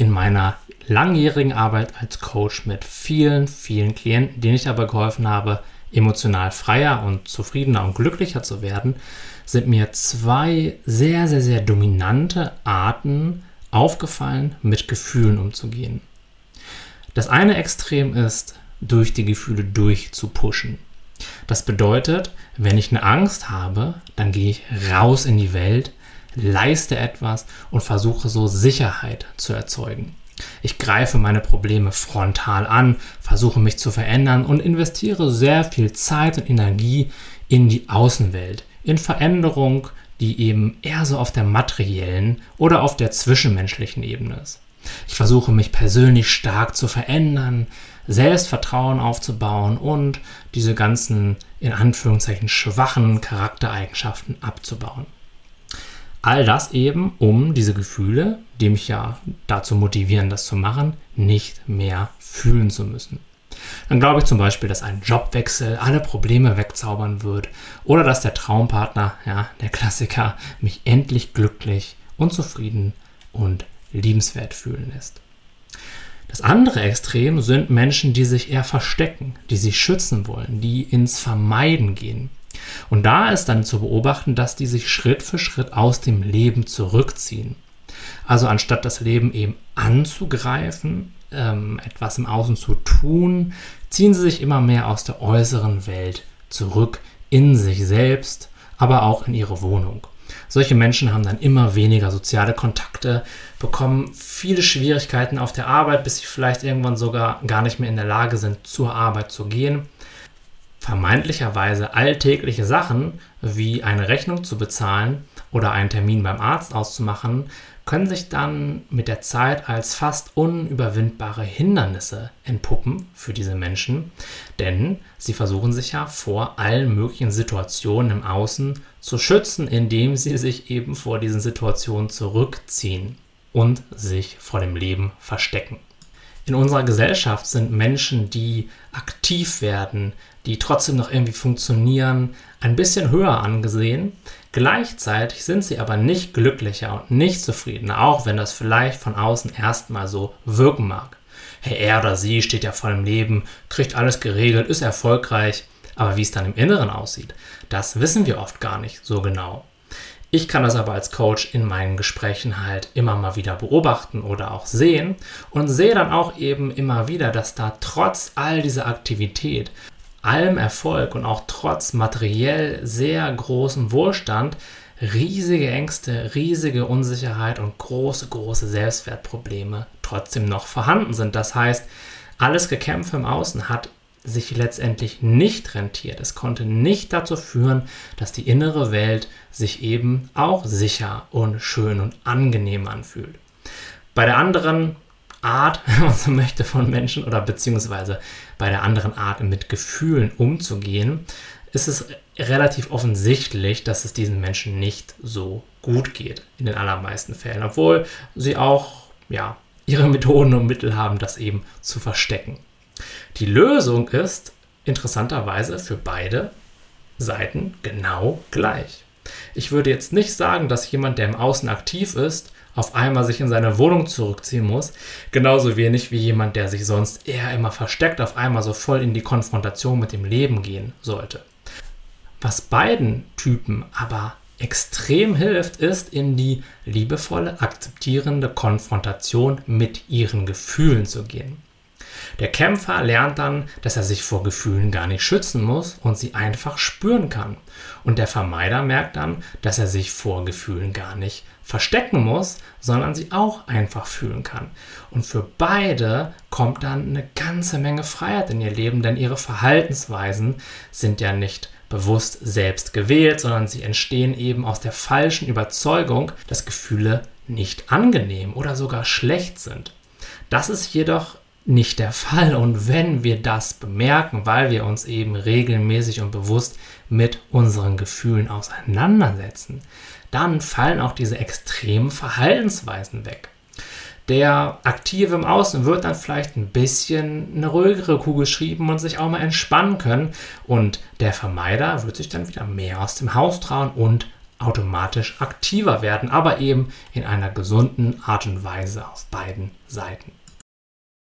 in meiner langjährigen Arbeit als Coach mit vielen, vielen Klienten, denen ich aber geholfen habe, emotional freier und zufriedener und glücklicher zu werden, sind mir zwei sehr, sehr, sehr dominante Arten aufgefallen, mit Gefühlen umzugehen. Das eine Extrem ist, durch die Gefühle durchzupushen. Das bedeutet, wenn ich eine Angst habe, dann gehe ich raus in die Welt, leiste etwas und versuche so Sicherheit zu erzeugen. Ich greife meine Probleme frontal an, versuche mich zu verändern und investiere sehr viel Zeit und Energie in die Außenwelt, in Veränderung, die eben eher so auf der materiellen oder auf der zwischenmenschlichen Ebene ist. Ich versuche mich persönlich stark zu verändern, Selbstvertrauen aufzubauen und diese ganzen in Anführungszeichen schwachen Charaktereigenschaften abzubauen. All das eben, um diese Gefühle, die mich ja dazu motivieren, das zu machen, nicht mehr fühlen zu müssen. Dann glaube ich zum Beispiel, dass ein Jobwechsel alle Probleme wegzaubern wird oder dass der Traumpartner, ja, der Klassiker, mich endlich glücklich und zufrieden und liebenswert fühlen lässt. Das andere Extrem sind Menschen, die sich eher verstecken, die sich schützen wollen, die ins Vermeiden gehen. Und da ist dann zu beobachten, dass die sich Schritt für Schritt aus dem Leben zurückziehen. Also anstatt das Leben eben anzugreifen, ähm, etwas im Außen zu tun, ziehen sie sich immer mehr aus der äußeren Welt zurück in sich selbst, aber auch in ihre Wohnung. Solche Menschen haben dann immer weniger soziale Kontakte, bekommen viele Schwierigkeiten auf der Arbeit, bis sie vielleicht irgendwann sogar gar nicht mehr in der Lage sind, zur Arbeit zu gehen vermeintlicherweise alltägliche Sachen wie eine Rechnung zu bezahlen oder einen Termin beim Arzt auszumachen, können sich dann mit der Zeit als fast unüberwindbare Hindernisse entpuppen für diese Menschen, denn sie versuchen sich ja vor allen möglichen Situationen im Außen zu schützen, indem sie sich eben vor diesen Situationen zurückziehen und sich vor dem Leben verstecken. In unserer Gesellschaft sind Menschen, die aktiv werden, die trotzdem noch irgendwie funktionieren, ein bisschen höher angesehen. Gleichzeitig sind sie aber nicht glücklicher und nicht zufriedener, auch wenn das vielleicht von außen erstmal so wirken mag. Hey, er oder sie steht ja voll im Leben, kriegt alles geregelt, ist erfolgreich, aber wie es dann im Inneren aussieht, das wissen wir oft gar nicht so genau. Ich kann das aber als Coach in meinen Gesprächen halt immer mal wieder beobachten oder auch sehen und sehe dann auch eben immer wieder, dass da trotz all dieser Aktivität allem Erfolg und auch trotz materiell sehr großem Wohlstand riesige Ängste, riesige Unsicherheit und große, große Selbstwertprobleme trotzdem noch vorhanden sind. Das heißt, alles Gekämpfe im Außen hat sich letztendlich nicht rentiert. Es konnte nicht dazu führen, dass die innere Welt sich eben auch sicher und schön und angenehm anfühlt. Bei der anderen Art, wenn man so möchte, von Menschen oder beziehungsweise bei der anderen Art mit Gefühlen umzugehen, ist es relativ offensichtlich, dass es diesen Menschen nicht so gut geht in den allermeisten Fällen, obwohl sie auch ja, ihre Methoden und Mittel haben, das eben zu verstecken. Die Lösung ist interessanterweise für beide Seiten genau gleich. Ich würde jetzt nicht sagen, dass jemand, der im Außen aktiv ist, auf einmal sich in seine Wohnung zurückziehen muss. Genauso wenig wie jemand, der sich sonst eher immer versteckt, auf einmal so voll in die Konfrontation mit dem Leben gehen sollte. Was beiden Typen aber extrem hilft, ist in die liebevolle, akzeptierende Konfrontation mit ihren Gefühlen zu gehen. Der Kämpfer lernt dann, dass er sich vor Gefühlen gar nicht schützen muss und sie einfach spüren kann. Und der Vermeider merkt dann, dass er sich vor Gefühlen gar nicht verstecken muss, sondern sie auch einfach fühlen kann. Und für beide kommt dann eine ganze Menge Freiheit in ihr Leben, denn ihre Verhaltensweisen sind ja nicht bewusst selbst gewählt, sondern sie entstehen eben aus der falschen Überzeugung, dass Gefühle nicht angenehm oder sogar schlecht sind. Das ist jedoch nicht der Fall. Und wenn wir das bemerken, weil wir uns eben regelmäßig und bewusst mit unseren Gefühlen auseinandersetzen, dann fallen auch diese extremen Verhaltensweisen weg. Der Aktive im Außen wird dann vielleicht ein bisschen eine ruhigere Kugel schrieben und sich auch mal entspannen können. Und der Vermeider wird sich dann wieder mehr aus dem Haus trauen und automatisch aktiver werden, aber eben in einer gesunden Art und Weise auf beiden Seiten.